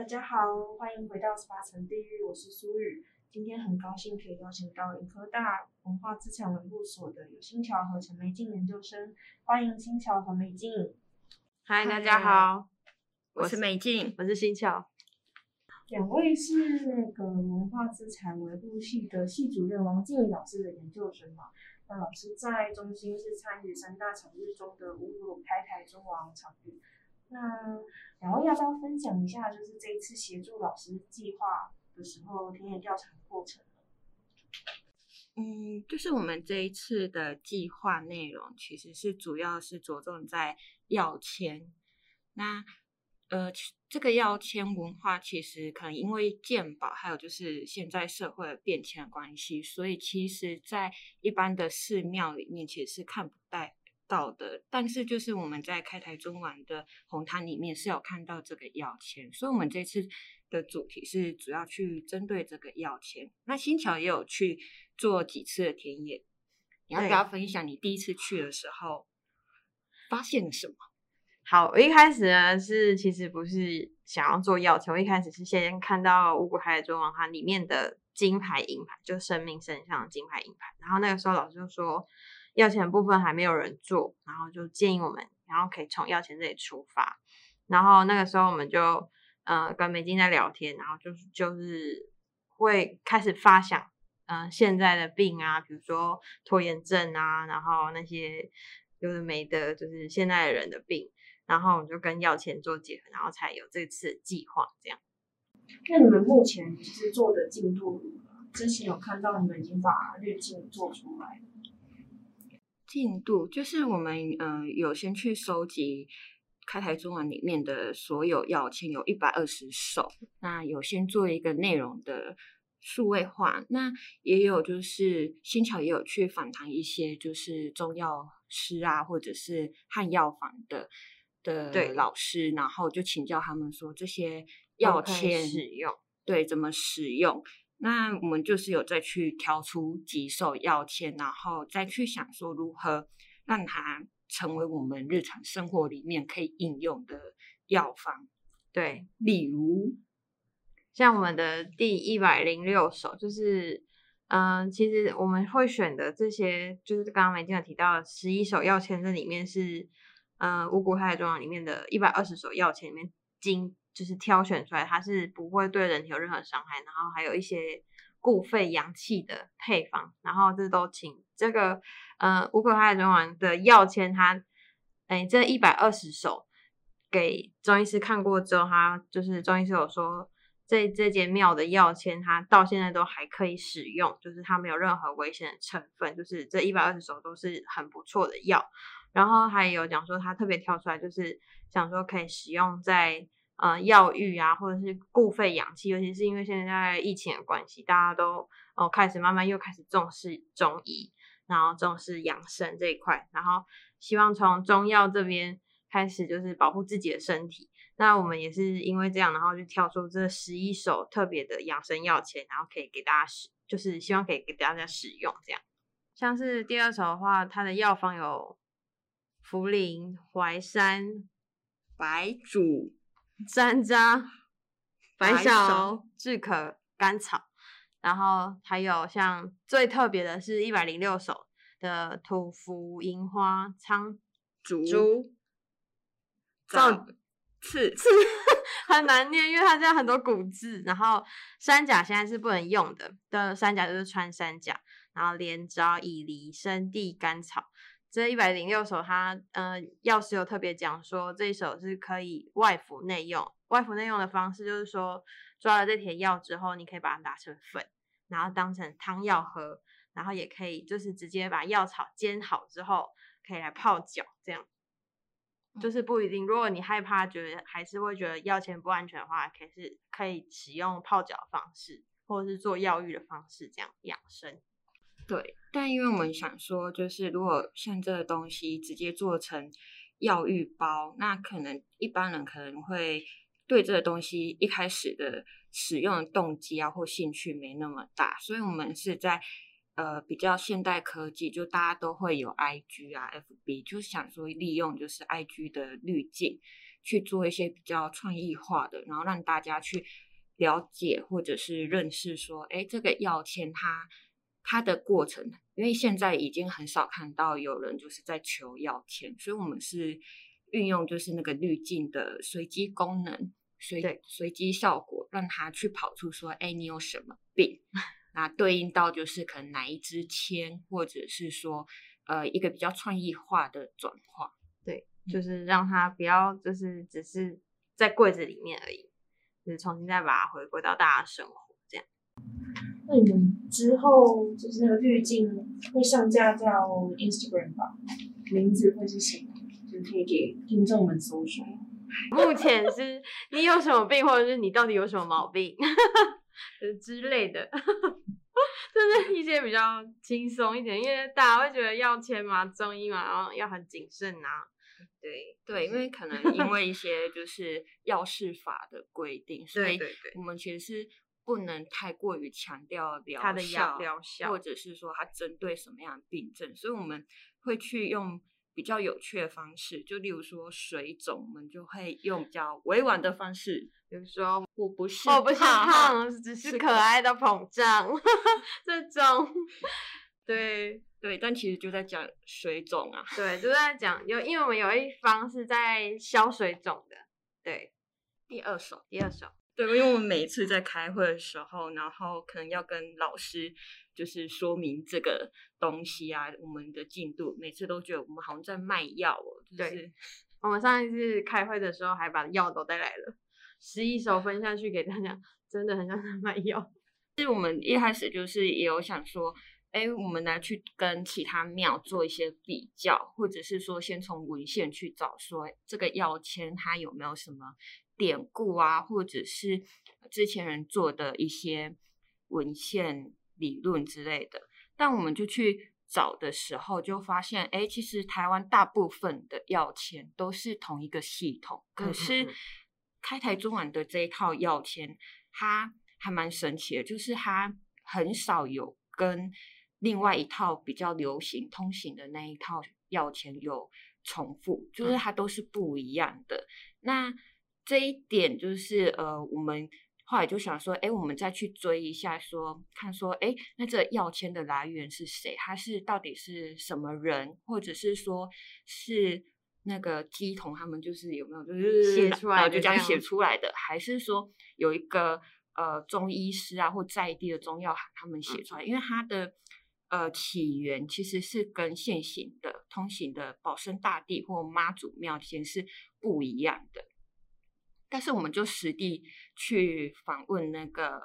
大家好，欢迎回到十八层地狱，我是苏雨。今天很高兴可以邀请到云科大文化资产维护所的有新桥和陈梅静研究生，欢迎新桥和梅静。嗨，大家好，我是梅静，我是新桥。两位是那个文化资产维护系的系主任王静怡老师的研究生嘛？那老师在中心是参与三大场域中的五鲁开台中王场域。那两位要不要分享一下，就是这一次协助老师计划的时候田野调查的过程？嗯，就是我们这一次的计划内容，其实是主要是着重在跃迁。那呃，这个跃迁文化其实可能因为鉴宝，还有就是现在社会的变迁的关系，所以其实在一般的寺庙里面，其实是看不到。到的，但是就是我们在开台中晚的红毯里面是有看到这个药签，所以我们这次的主题是主要去针对这个药签。那新桥也有去做几次的田野，你要不要分享你第一次去的时候发现了什么？好，我一开始呢是其实不是想要做药签，我一开始是先看到五股开台中王它里面的金牌银牌，就生命圣像的金牌银牌，然后那个时候老师就说。药钱部分还没有人做，然后就建议我们，然后可以从药钱这里出发。然后那个时候我们就，呃，跟美静在聊天，然后就是就是会开始发想，嗯、呃，现在的病啊，比如说拖延症啊，然后那些有的没的，就是现在的人的病，然后我们就跟药钱做结合，然后才有这次计划这样。那你们目前其实做的进度，之前有看到你们已经把滤镜做出来。进度就是我们嗯、呃、有先去收集开台中文里面的所有要签，有一百二十首。那有先做一个内容的数位化，那也有就是新桥也有去访谈一些就是中药师啊，或者是汉药房的的老师，然后就请教他们说这些药签使用对怎么使用。那我们就是有再去挑出几首跃迁，然后再去想说如何让它成为我们日常生活里面可以应用的药方。对，例如像我们的第一百零六首，就是嗯、其实我们会选的这些，就是刚刚梅静有提到十一首药签，这里面是嗯、呃，五股开台中王里面的一百二十首药签里面经。就是挑选出来，它是不会对人体有任何伤害，然后还有一些固肺阳气的配方，然后这都请这个呃五股开台中王的药签，它哎这一百二十首给中医师看过之后，他就是中医师有说这这间庙的药签，它到现在都还可以使用，就是它没有任何危险的成分，就是这一百二十首都是很不错的药，然后还有讲说他特别挑出来，就是想说可以使用在。呃，药浴啊，或者是固肺养气，尤其是因为现在疫情的关系，大家都哦、开始慢慢又开始重视中医，然后重视养生这一块，然后希望从中药这边开始就是保护自己的身体。那我们也是因为这样，然后就挑出这十一首特别的养生药签，然后可以给大家使，就是希望可以给大家使用这样。像是第二首的话，它的药方有茯苓、淮山、白术。山楂、白芍、炙可、甘草，然后还有像最特别的是一百零六首的土茯银花、苍术、枣、枣、刺、刺、很难念，因为它这样很多古字。然后山甲现在是不能用的，的山甲就是穿山甲，然后连招、以离、生地、甘草。这一百零六首它，它呃药师有特别讲说，这一首是可以外服内用。外服内用的方式就是说，抓了这帖药之后，你可以把它打成粉，然后当成汤药喝，然后也可以就是直接把药草煎好之后，可以来泡脚，这样。就是不一定，如果你害怕觉得还是会觉得药钱不安全的话，可以是可以使用泡脚的方式，或者是做药浴的方式这样养生。对，但因为我们想说，就是如果像这个东西直接做成药浴包，那可能一般人可能会对这个东西一开始的使用的动机啊或兴趣没那么大，所以我们是在呃比较现代科技，就大家都会有 IG 啊、FB，就想说利用就是 IG 的滤镜去做一些比较创意化的，然后让大家去了解或者是认识说，哎，这个药签它。它的过程，因为现在已经很少看到有人就是在求药签，所以我们是运用就是那个滤镜的随机功能，随随机效果，让它去跑出说，哎，你有什么病？那对应到就是可能哪一支签，或者是说呃一个比较创意化的转化，对，就是让它不要就是只是在柜子里面而已，就是重新再把它回归到大家生活。那你们之后就是那个滤镜会上架到 Instagram 吧？名字会是什么？就可以给听众们搜索。目前是你有什么病，或者是你到底有什么毛病，之类的，就是一些比较轻松一点，因为大家会觉得药签嘛，中医嘛，然后要很谨慎啊。对对，因为可能因为一些就是药事法的规定，所以我们其实是。不能太过于强调疗效，它的疗效，或者是说它针对什么样的病症，所以我们会去用比较有趣的方式，就例如说水肿，我们就会用比较委婉的方式，比如说我不是我不是胖，只是可爱的膨胀，这种，对对，但其实就在讲水肿啊，对，就在讲有，因为我们有一方是在消水肿的，对，第二首，第二首。对，因为我们每一次在开会的时候，然后可能要跟老师就是说明这个东西啊，我们的进度，每次都觉得我们好像在卖药哦。就是、对，我们上一次开会的时候还把药都带来了，十一手分下去给大家，真的很像在卖药。其实我们一开始就是也有想说，哎，我们来去跟其他庙做一些比较，或者是说先从文献去找说这个药签它有没有什么。典故啊，或者是之前人做的一些文献理论之类的，但我们就去找的时候，就发现，哎，其实台湾大部分的药签都是同一个系统，可是开台中晚的这一套药签，它还蛮神奇的，就是它很少有跟另外一套比较流行通行的那一套药签有重复，就是它都是不一样的。那这一点就是呃，我们后来就想说，哎，我们再去追一下说，说看说，哎，那这药签的来源是谁？他是到底是什么人？或者是说是那个乩童他们就是有没有就是写出来的，就这样写出来的？还是说有一个呃中医师啊或在地的中药行他们写出来？嗯、因为他的呃起源其实是跟现行的通行的保生大帝或妈祖庙签是不一样的。但是我们就实地去访问那个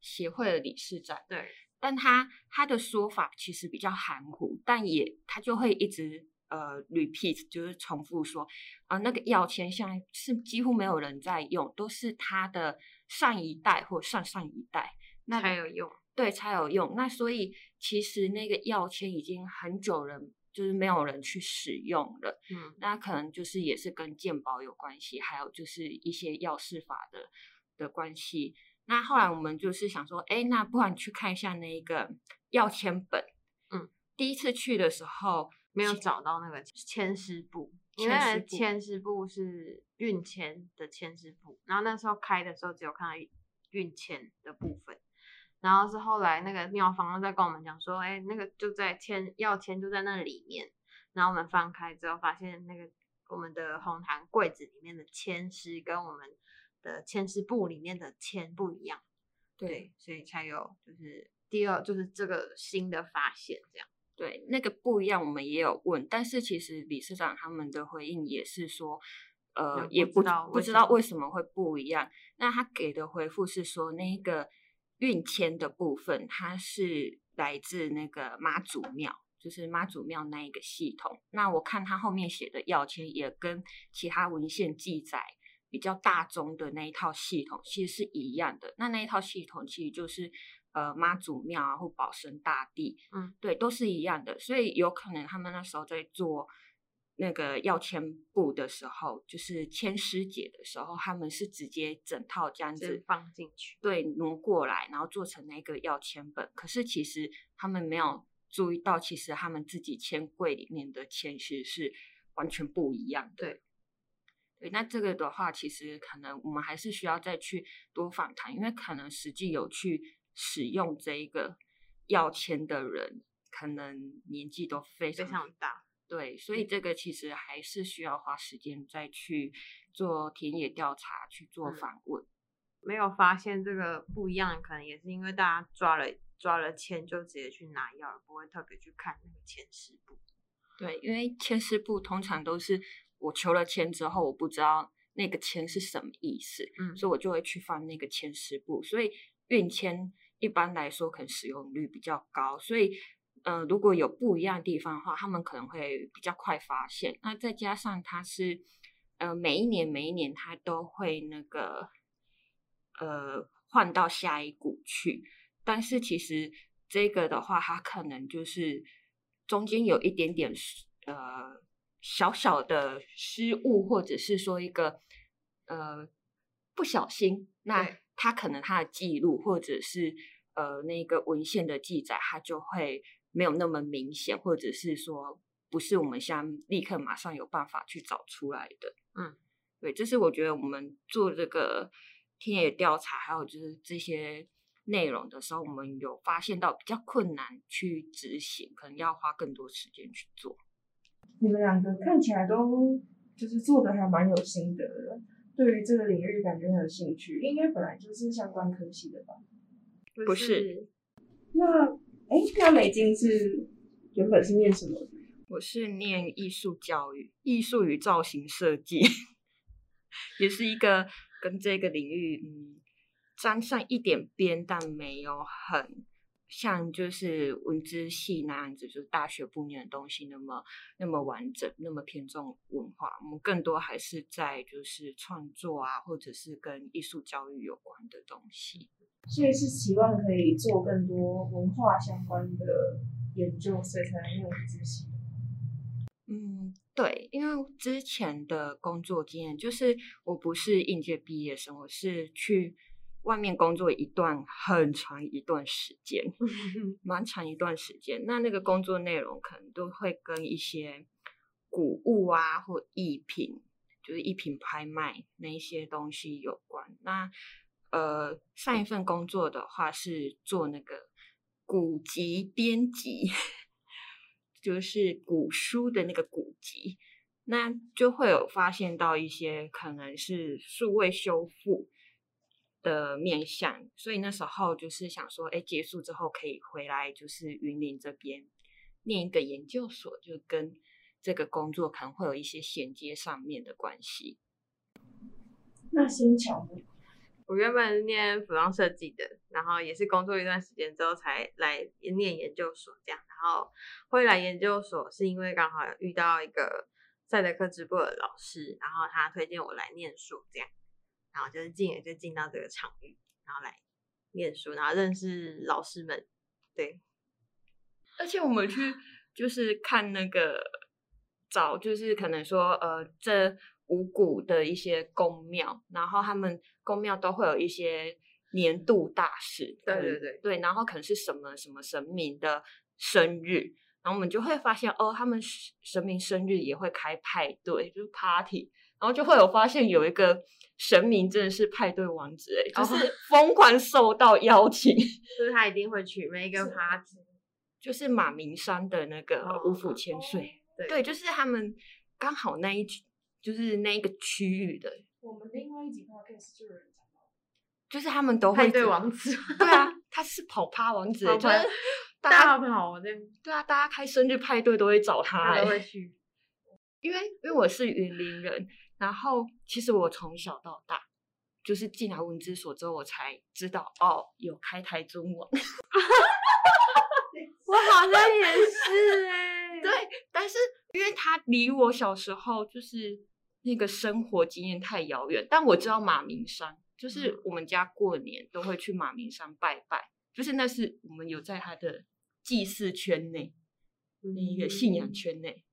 协会的理事长，对，但他他的说法其实比较含糊，但也他就会一直呃 repeat，就是重复说啊、呃，那个药签现在是几乎没有人在用，都是他的上一代或上上一代那才有用，对，才有用。那所以其实那个药签已经很久人。就是没有人去使用了，嗯，那可能就是也是跟鉴宝有关系，还有就是一些药事法的的关系。那后来我们就是想说，哎，那不然去看一下那个药签本，嗯，第一次去的时候没有找到那个签师簿，因为签师簿是运签的签师簿，然后那时候开的时候只有看到运签的部分。然后是后来那个庙方在跟我们讲说，哎，那个就在签要签就在那里面。然后我们翻开之后，发现那个我们的红糖柜子里面的签诗跟我们的签诗布里面的签不一样，对，对，所以才有就是第二就是这个新的发现这样。对，那个不一样，我们也有问，但是其实理事长他们的回应也是说，呃，也不不知道为什么会不一样。那他给的回复是说，那个运签的部分，它是来自那个妈祖庙，就是妈祖庙那一个系统。那我看他后面写的要签，也跟其他文献记载比较大宗的那一套系统其实是一样的。那那一套系统其实就是。呃，妈祖庙啊，或保生大帝，嗯，对，都是一样的，所以有可能他们那时候在做那个要签簿的时候，就是签师姐的时候，他们是直接整套这样子放进去，对，挪过来，然后做成那个要签本。可是其实他们没有注意到，其实他们自己签柜里面的签其实是完全不一样的。对，对，那这个的话，其实可能我们还是需要再去多访谈，因为可能实际有去。使用这一个要签的人，可能年纪都非常非常大，对，所以这个其实还是需要花时间再去做田野调查，去做访问。嗯。没有发现这个不一样，可能也是因为大家抓了抓了签就直接去拿药，不会特别去看那个签师部。对，因为签师部通常都是我求了签之后，我不知道那个签是什么意思，嗯，所以我就会去翻那个签师部，所以运签。一般来说，可能使用率比较高，所以，呃，如果有不一样的地方的话，他们可能会比较快发现。那再加上它是，呃，每一年每一年它都会那个，呃，换到下一股去。但是其实这个的话，它可能就是中间有一点点，呃，小小的失误，或者是说一个，呃，不小心，那。它可能它的记录或者是呃那个文献的记载，它就会没有那么明显，或者是说不是我们现在立刻马上有办法去找出来的。嗯，对，这是我觉得我们做这个田野调查，还有就是这些内容的时候，我们有发现到比较困难去执行，可能要花更多时间去做。你们两个看起来都就是做的还蛮有心得的。对于这个领域感觉很有兴趣，应该本来就是相关科系的吧？不是。那那美金是原本是念什么？我是念艺术教育、艺术与造型设计，也是一个跟这个领域嗯沾上一点边，但没有很。像就是文资系那样子，就是大学部念的东西那么那么完整，那么偏重文化。我们更多还是在就是创作啊，或者是跟艺术教育有关的东西。所以是希望可以做更多文化相关的研究，所以才能念文资系。嗯，对，因为之前的工作经验就是我不是应届毕业生，我是去。外面工作一段很长一段时间，蛮长一段时间。那那个工作内容可能都会跟一些古物啊或艺品，就是艺品拍卖那一些东西有关。那呃，上一份工作的话是做那个古籍编辑，就是古书的那个古籍，那就会有发现到一些可能是数位修复。的面向，所以那时候就是想说，哎，结束之后可以回来，就是云林这边念一个研究所，就跟这个工作可能会有一些衔接上面的关系。那新桥呢？我原本是念服装设计的，然后也是工作一段时间之后才来念研究所这样。然后会来研究所是因为刚好遇到一个赛德克直播的老师，然后他推荐我来念书这样。然后就是进，也就进到这个场域，然后来念书，然后认识老师们。对，而且我们去就是看那个找，就是可能说呃，这五谷的一些宫庙，然后他们宫庙都会有一些年度大事。对对对对，然后可能是什么什么神明的生日，然后我们就会发现哦，他们神明生日也会开派对，就是 party。然后就会有发现有一个神明真的是派对王子哎，就是 疯狂受到邀请，就是他一定会去每一个 party，就是马明山的那个五府千岁，对，对，就是他们刚好那一区，就是那一个区域的我们另外一集 podcast 就有人讲到，就是他们都会派对王子，对啊，他是跑趴王子，就是大 大家跑这对啊，大家开生日派对都会找他、都会欸，去。因为因为我是云林人，然后其实我从小到大就是进来文资所之后，我才知道哦，有开台中网。我好像也是哎、对，但是因为他离我小时候就是那个生活经验太遥远，但我知道马鸣山，就是我们家过年都会去马鸣山拜拜，就是那是我们有在他的祭祀圈内，那一个信仰圈内。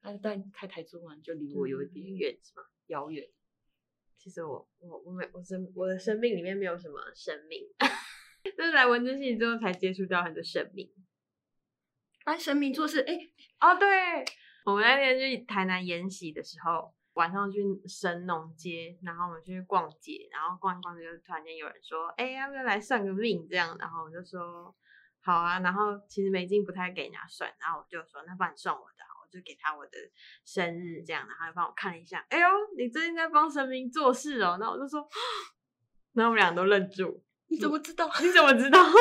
但但开台中网就离我有一点远，是吗？遥远。其实我我我没我生我的生命里面没有什么生命，就是来文资系之后才接触到很多生命。班神明做事，哎、哦，对，我们那天去台南研习的时候，晚上去神农街，然后我们去逛街，然后逛一逛就突然间有人说，哎，要不要来算个命？这样，然后我就说好啊，然后其实美金不太给人家算，然后我就说那帮你算我的，我就给他我的生日这样，然后帮我看一下，哎呦，你最近在帮神明做事哦，那我就说，然后我们俩都愣住，你怎么知道？你怎么知道？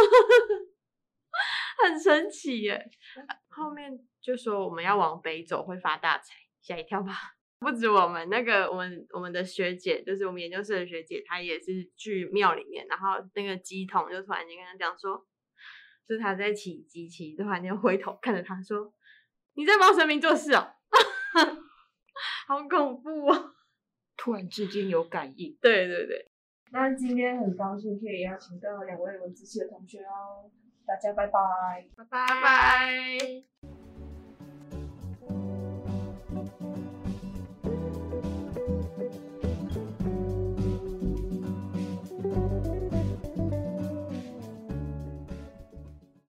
很神奇耶！后面就说我们要往北走会发大财，吓一跳吧？不止我们那个，我们我们的学姐，就是我们研究室的学姐，她也是去庙里面，然后那个乩童就突然间跟她讲说，就是她在起机器，突然间回头看着她说：“你在帮神明做事哦，好恐怖哦！”突然之间有感应。对对对，那今天很高兴可以邀请到两位文资系的同学哦，大家拜拜。拜拜拜。